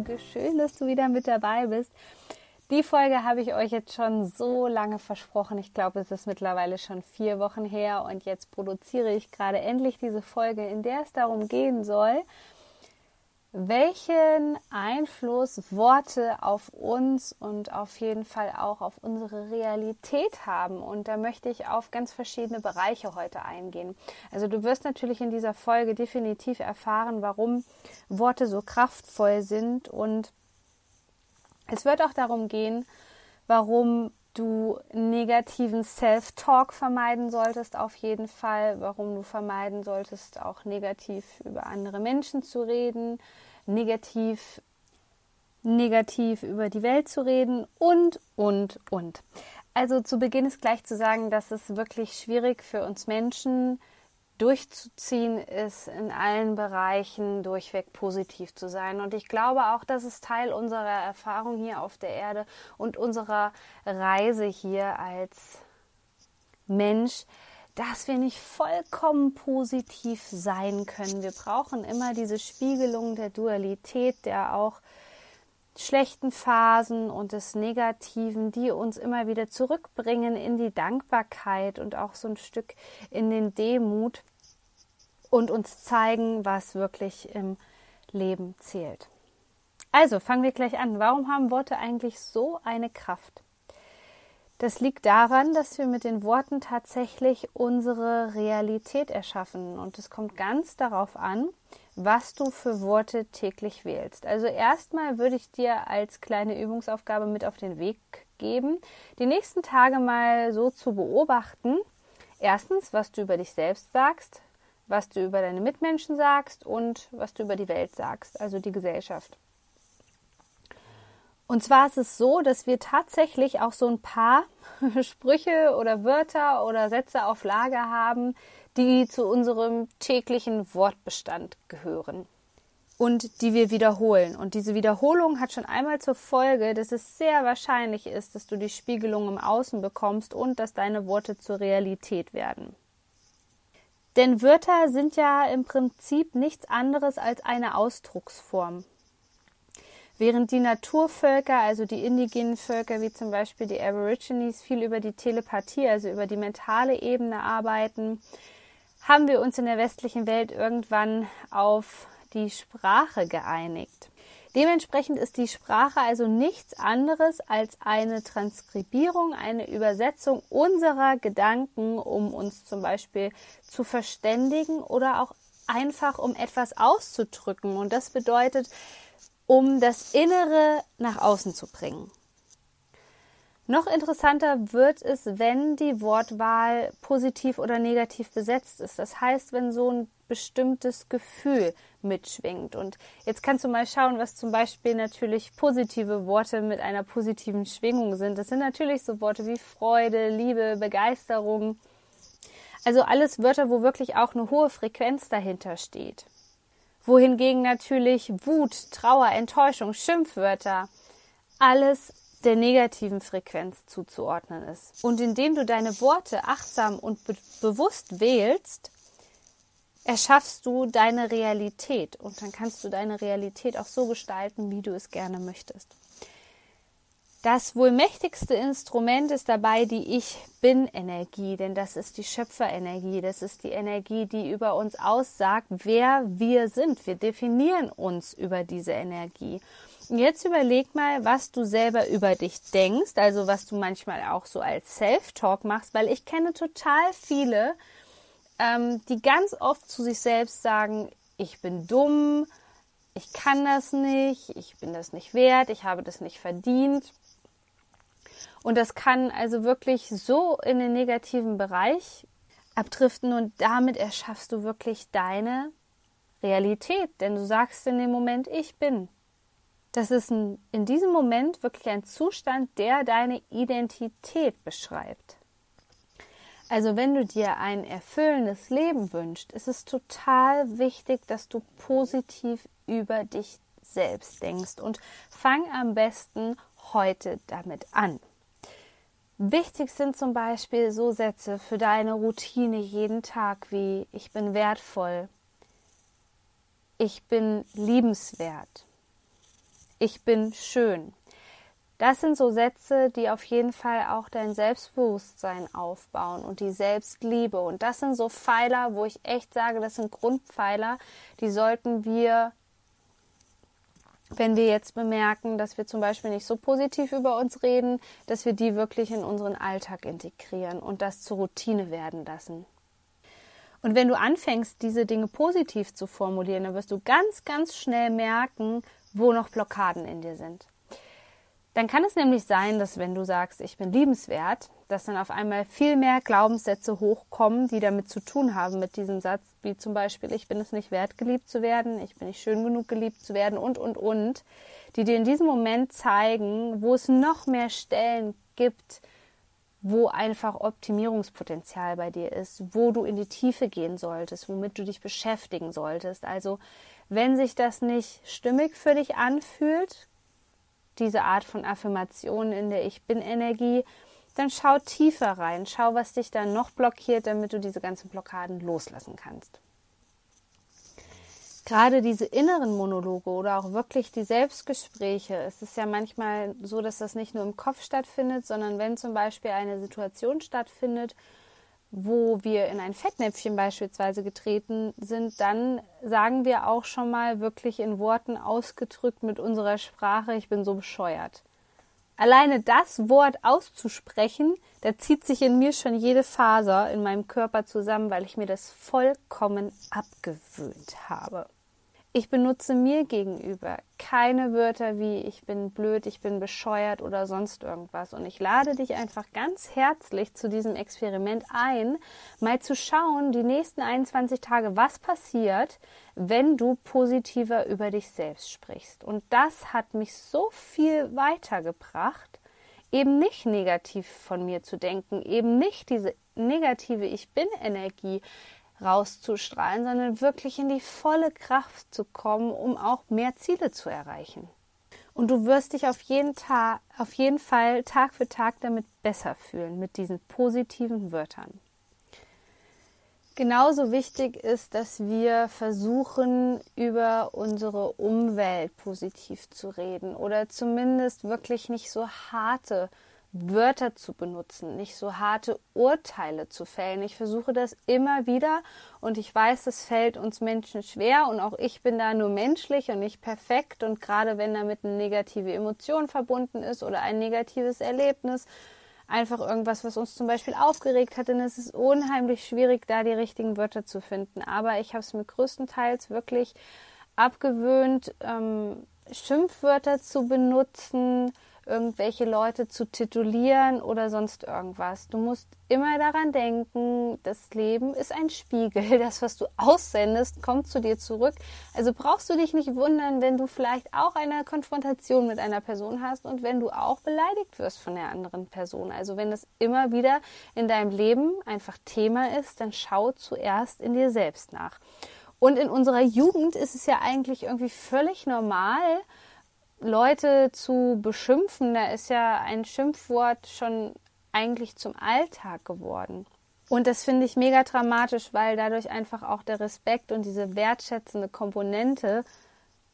Podcast-Folge. Schön, dass du wieder mit dabei bist. Die Folge habe ich euch jetzt schon so lange versprochen. Ich glaube, es ist mittlerweile schon vier Wochen her und jetzt produziere ich gerade endlich diese Folge, in der es darum gehen soll, welchen Einfluss Worte auf uns und auf jeden Fall auch auf unsere Realität haben. Und da möchte ich auf ganz verschiedene Bereiche heute eingehen. Also du wirst natürlich in dieser Folge definitiv erfahren, warum Worte so kraftvoll sind. Und es wird auch darum gehen, warum du negativen Self-Talk vermeiden solltest, auf jeden Fall, warum du vermeiden solltest, auch negativ über andere Menschen zu reden, negativ, negativ über die Welt zu reden und, und, und. Also zu Beginn ist gleich zu sagen, dass es wirklich schwierig für uns Menschen durchzuziehen ist, in allen Bereichen durchweg positiv zu sein. Und ich glaube auch, das ist Teil unserer Erfahrung hier auf der Erde und unserer Reise hier als Mensch, dass wir nicht vollkommen positiv sein können. Wir brauchen immer diese Spiegelung der Dualität, der auch schlechten Phasen und des Negativen, die uns immer wieder zurückbringen in die Dankbarkeit und auch so ein Stück in den Demut und uns zeigen, was wirklich im Leben zählt. Also fangen wir gleich an. Warum haben Worte eigentlich so eine Kraft? Das liegt daran, dass wir mit den Worten tatsächlich unsere Realität erschaffen. Und es kommt ganz darauf an, was du für Worte täglich wählst. Also erstmal würde ich dir als kleine Übungsaufgabe mit auf den Weg geben, die nächsten Tage mal so zu beobachten. Erstens, was du über dich selbst sagst, was du über deine Mitmenschen sagst und was du über die Welt sagst, also die Gesellschaft. Und zwar ist es so, dass wir tatsächlich auch so ein paar Sprüche oder Wörter oder Sätze auf Lager haben, die zu unserem täglichen Wortbestand gehören und die wir wiederholen. Und diese Wiederholung hat schon einmal zur Folge, dass es sehr wahrscheinlich ist, dass du die Spiegelung im Außen bekommst und dass deine Worte zur Realität werden. Denn Wörter sind ja im Prinzip nichts anderes als eine Ausdrucksform. Während die Naturvölker, also die indigenen Völker wie zum Beispiel die Aborigines, viel über die Telepathie, also über die mentale Ebene arbeiten, haben wir uns in der westlichen Welt irgendwann auf die Sprache geeinigt. Dementsprechend ist die Sprache also nichts anderes als eine Transkribierung, eine Übersetzung unserer Gedanken, um uns zum Beispiel zu verständigen oder auch einfach um etwas auszudrücken. Und das bedeutet, um das Innere nach außen zu bringen. Noch interessanter wird es, wenn die Wortwahl positiv oder negativ besetzt ist. Das heißt, wenn so ein bestimmtes Gefühl mitschwingt. Und jetzt kannst du mal schauen, was zum Beispiel natürlich positive Worte mit einer positiven Schwingung sind. Das sind natürlich so Worte wie Freude, Liebe, Begeisterung. Also alles Wörter, wo wirklich auch eine hohe Frequenz dahinter steht. Wohingegen natürlich Wut, Trauer, Enttäuschung, Schimpfwörter, alles der negativen Frequenz zuzuordnen ist. Und indem du deine Worte achtsam und be bewusst wählst, erschaffst du deine Realität und dann kannst du deine Realität auch so gestalten, wie du es gerne möchtest. Das wohl mächtigste Instrument ist dabei die Ich Bin-Energie, denn das ist die Schöpferenergie, das ist die Energie, die über uns aussagt, wer wir sind. Wir definieren uns über diese Energie. Jetzt überleg mal, was du selber über dich denkst, also was du manchmal auch so als Self-Talk machst, weil ich kenne total viele, ähm, die ganz oft zu sich selbst sagen, ich bin dumm, ich kann das nicht, ich bin das nicht wert, ich habe das nicht verdient. Und das kann also wirklich so in den negativen Bereich abdriften und damit erschaffst du wirklich deine Realität, denn du sagst in dem Moment, ich bin. Das ist ein, in diesem Moment wirklich ein Zustand, der deine Identität beschreibt. Also wenn du dir ein erfüllendes Leben wünschst, ist es total wichtig, dass du positiv über dich selbst denkst und fang am besten heute damit an. Wichtig sind zum Beispiel so Sätze für deine Routine jeden Tag wie ich bin wertvoll, ich bin liebenswert, ich bin schön. Das sind so Sätze, die auf jeden Fall auch dein Selbstbewusstsein aufbauen und die Selbstliebe. Und das sind so Pfeiler, wo ich echt sage, das sind Grundpfeiler, die sollten wir, wenn wir jetzt bemerken, dass wir zum Beispiel nicht so positiv über uns reden, dass wir die wirklich in unseren Alltag integrieren und das zur Routine werden lassen. Und wenn du anfängst, diese Dinge positiv zu formulieren, dann wirst du ganz, ganz schnell merken, wo noch Blockaden in dir sind. Dann kann es nämlich sein, dass wenn du sagst, ich bin liebenswert, dass dann auf einmal viel mehr Glaubenssätze hochkommen, die damit zu tun haben mit diesem Satz, wie zum Beispiel, ich bin es nicht wert, geliebt zu werden, ich bin nicht schön genug, geliebt zu werden und, und, und, die dir in diesem Moment zeigen, wo es noch mehr Stellen gibt, wo einfach Optimierungspotenzial bei dir ist, wo du in die Tiefe gehen solltest, womit du dich beschäftigen solltest. Also wenn sich das nicht stimmig für dich anfühlt, diese Art von Affirmation in der Ich Bin-Energie, dann schau tiefer rein, schau, was dich da noch blockiert, damit du diese ganzen Blockaden loslassen kannst. Gerade diese inneren Monologe oder auch wirklich die Selbstgespräche, es ist ja manchmal so, dass das nicht nur im Kopf stattfindet, sondern wenn zum Beispiel eine Situation stattfindet, wo wir in ein Fettnäpfchen beispielsweise getreten sind, dann sagen wir auch schon mal wirklich in Worten ausgedrückt mit unserer Sprache, ich bin so bescheuert. Alleine das Wort auszusprechen, da zieht sich in mir schon jede Faser in meinem Körper zusammen, weil ich mir das vollkommen abgewöhnt habe. Ich benutze mir gegenüber keine Wörter wie ich bin blöd, ich bin bescheuert oder sonst irgendwas. Und ich lade dich einfach ganz herzlich zu diesem Experiment ein, mal zu schauen, die nächsten 21 Tage, was passiert, wenn du positiver über dich selbst sprichst. Und das hat mich so viel weitergebracht, eben nicht negativ von mir zu denken, eben nicht diese negative Ich bin Energie rauszustrahlen, sondern wirklich in die volle Kraft zu kommen, um auch mehr Ziele zu erreichen. Und du wirst dich auf jeden, Tag, auf jeden Fall Tag für Tag damit besser fühlen, mit diesen positiven Wörtern. Genauso wichtig ist, dass wir versuchen, über unsere Umwelt positiv zu reden oder zumindest wirklich nicht so harte Wörter zu benutzen, nicht so harte Urteile zu fällen. Ich versuche das immer wieder und ich weiß, es fällt uns Menschen schwer und auch ich bin da nur menschlich und nicht perfekt und gerade wenn damit eine negative Emotion verbunden ist oder ein negatives Erlebnis, einfach irgendwas, was uns zum Beispiel aufgeregt hat, dann ist es unheimlich schwierig, da die richtigen Wörter zu finden. Aber ich habe es mir größtenteils wirklich abgewöhnt, ähm, Schimpfwörter zu benutzen, irgendwelche Leute zu titulieren oder sonst irgendwas. Du musst immer daran denken, das Leben ist ein Spiegel. Das, was du aussendest, kommt zu dir zurück. Also brauchst du dich nicht wundern, wenn du vielleicht auch eine Konfrontation mit einer Person hast und wenn du auch beleidigt wirst von der anderen Person. Also wenn das immer wieder in deinem Leben einfach Thema ist, dann schau zuerst in dir selbst nach. Und in unserer Jugend ist es ja eigentlich irgendwie völlig normal, Leute zu beschimpfen, da ist ja ein Schimpfwort schon eigentlich zum Alltag geworden. Und das finde ich mega dramatisch, weil dadurch einfach auch der Respekt und diese wertschätzende Komponente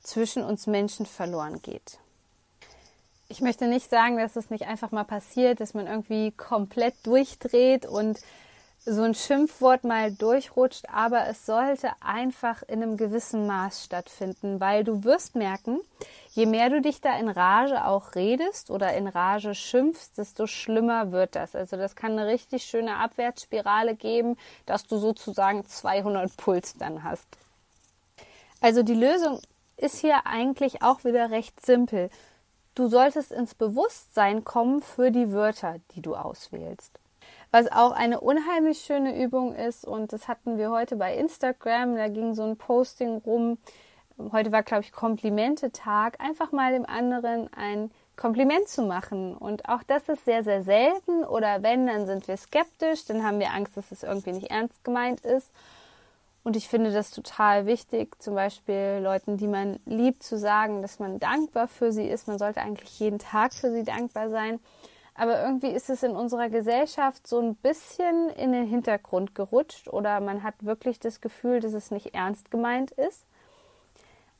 zwischen uns Menschen verloren geht. Ich möchte nicht sagen, dass es nicht einfach mal passiert, dass man irgendwie komplett durchdreht und so ein Schimpfwort mal durchrutscht, aber es sollte einfach in einem gewissen Maß stattfinden, weil du wirst merken, je mehr du dich da in Rage auch redest oder in Rage schimpfst, desto schlimmer wird das. Also das kann eine richtig schöne Abwärtsspirale geben, dass du sozusagen 200 Puls dann hast. Also die Lösung ist hier eigentlich auch wieder recht simpel. Du solltest ins Bewusstsein kommen für die Wörter, die du auswählst. Was auch eine unheimlich schöne Übung ist, und das hatten wir heute bei Instagram, da ging so ein Posting rum, heute war, glaube ich, Komplimente-Tag, einfach mal dem anderen ein Kompliment zu machen. Und auch das ist sehr, sehr selten. Oder wenn, dann sind wir skeptisch, dann haben wir Angst, dass es irgendwie nicht ernst gemeint ist. Und ich finde das total wichtig, zum Beispiel Leuten, die man liebt, zu sagen, dass man dankbar für sie ist. Man sollte eigentlich jeden Tag für sie dankbar sein. Aber irgendwie ist es in unserer Gesellschaft so ein bisschen in den Hintergrund gerutscht oder man hat wirklich das Gefühl, dass es nicht ernst gemeint ist.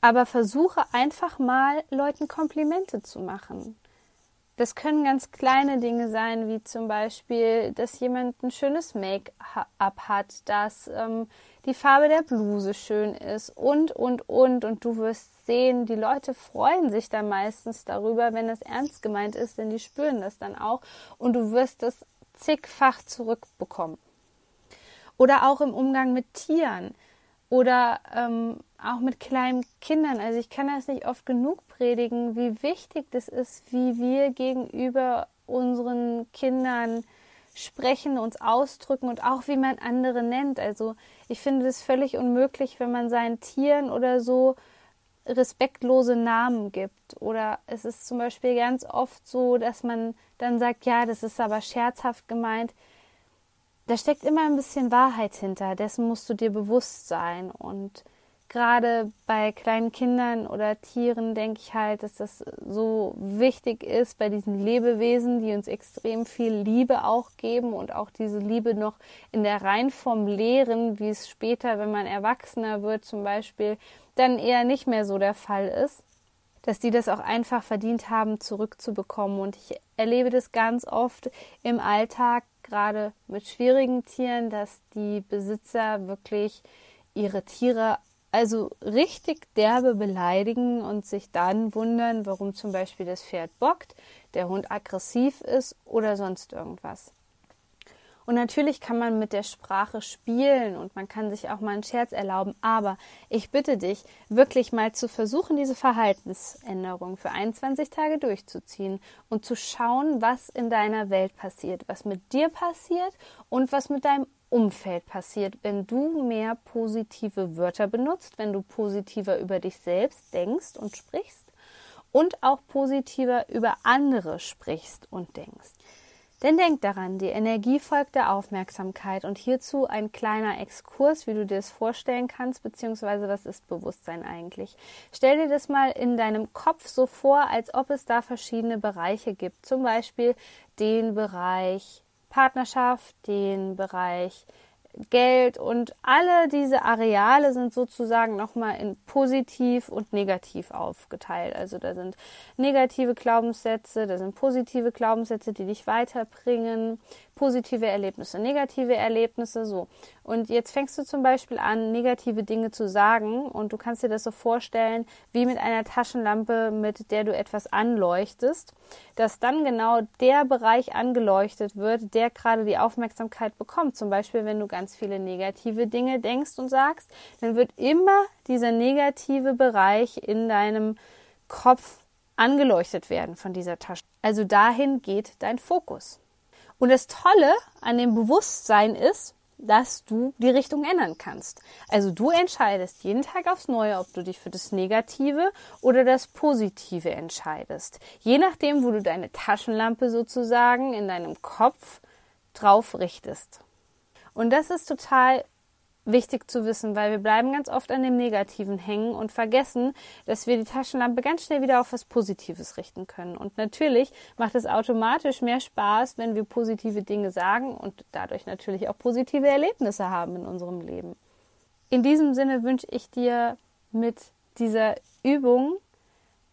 Aber versuche einfach mal Leuten Komplimente zu machen. Das können ganz kleine Dinge sein, wie zum Beispiel, dass jemand ein schönes Make-up hat, dass ähm, die Farbe der Bluse schön ist und, und, und. Und du wirst sehen, die Leute freuen sich da meistens darüber, wenn es ernst gemeint ist, denn die spüren das dann auch. Und du wirst das zigfach zurückbekommen. Oder auch im Umgang mit Tieren oder ähm, auch mit kleinen Kindern. Also ich kann das nicht oft genug predigen, wie wichtig das ist, wie wir gegenüber unseren Kindern sprechen, uns ausdrücken und auch wie man andere nennt. Also ich finde es völlig unmöglich, wenn man seinen Tieren oder so respektlose Namen gibt. Oder es ist zum Beispiel ganz oft so, dass man dann sagt, ja, das ist aber scherzhaft gemeint da steckt immer ein bisschen Wahrheit hinter, dessen musst du dir bewusst sein. Und gerade bei kleinen Kindern oder Tieren denke ich halt, dass das so wichtig ist bei diesen Lebewesen, die uns extrem viel Liebe auch geben und auch diese Liebe noch in der Reinform lehren, wie es später, wenn man erwachsener wird, zum Beispiel, dann eher nicht mehr so der Fall ist dass die das auch einfach verdient haben, zurückzubekommen. Und ich erlebe das ganz oft im Alltag, gerade mit schwierigen Tieren, dass die Besitzer wirklich ihre Tiere also richtig derbe beleidigen und sich dann wundern, warum zum Beispiel das Pferd bockt, der Hund aggressiv ist oder sonst irgendwas. Und natürlich kann man mit der Sprache spielen und man kann sich auch mal einen Scherz erlauben. Aber ich bitte dich, wirklich mal zu versuchen, diese Verhaltensänderung für 21 Tage durchzuziehen und zu schauen, was in deiner Welt passiert, was mit dir passiert und was mit deinem Umfeld passiert, wenn du mehr positive Wörter benutzt, wenn du positiver über dich selbst denkst und sprichst und auch positiver über andere sprichst und denkst. Denn denk daran, die Energie folgt der Aufmerksamkeit und hierzu ein kleiner Exkurs, wie du dir das vorstellen kannst, beziehungsweise was ist Bewusstsein eigentlich? Stell dir das mal in deinem Kopf so vor, als ob es da verschiedene Bereiche gibt, zum Beispiel den Bereich Partnerschaft, den Bereich Geld und alle diese Areale sind sozusagen nochmal in positiv und negativ aufgeteilt. Also da sind negative Glaubenssätze, da sind positive Glaubenssätze, die dich weiterbringen, positive Erlebnisse, negative Erlebnisse, so. Und jetzt fängst du zum Beispiel an, negative Dinge zu sagen und du kannst dir das so vorstellen, wie mit einer Taschenlampe, mit der du etwas anleuchtest, dass dann genau der Bereich angeleuchtet wird, der gerade die Aufmerksamkeit bekommt. Zum Beispiel, wenn du ganz viele negative Dinge denkst und sagst, dann wird immer dieser negative Bereich in deinem Kopf angeleuchtet werden von dieser Tasche. Also dahin geht dein Fokus. Und das Tolle an dem Bewusstsein ist, dass du die Richtung ändern kannst. Also du entscheidest jeden Tag aufs Neue, ob du dich für das Negative oder das Positive entscheidest. Je nachdem, wo du deine Taschenlampe sozusagen in deinem Kopf drauf richtest. Und das ist total wichtig zu wissen, weil wir bleiben ganz oft an dem Negativen hängen und vergessen, dass wir die Taschenlampe ganz schnell wieder auf was Positives richten können. Und natürlich macht es automatisch mehr Spaß, wenn wir positive Dinge sagen und dadurch natürlich auch positive Erlebnisse haben in unserem Leben. In diesem Sinne wünsche ich dir mit dieser Übung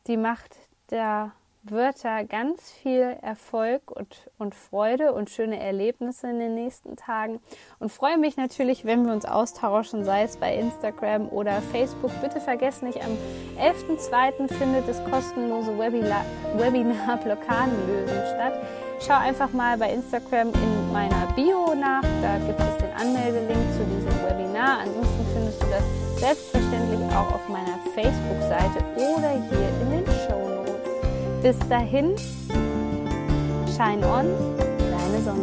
die Macht der Wörter ganz viel Erfolg und, und Freude und schöne Erlebnisse in den nächsten Tagen und freue mich natürlich, wenn wir uns austauschen, sei es bei Instagram oder Facebook. Bitte vergesst nicht, am 11.02. findet das kostenlose Webinar, Webinar Blockadenlösen statt. Schau einfach mal bei Instagram in meiner Bio nach, da gibt es den Anmeldelink zu diesem Webinar. Ansonsten findest du das selbstverständlich auch auf meiner Facebook-Seite oder hier in den Show bis dahin, shine on, deine Sonne.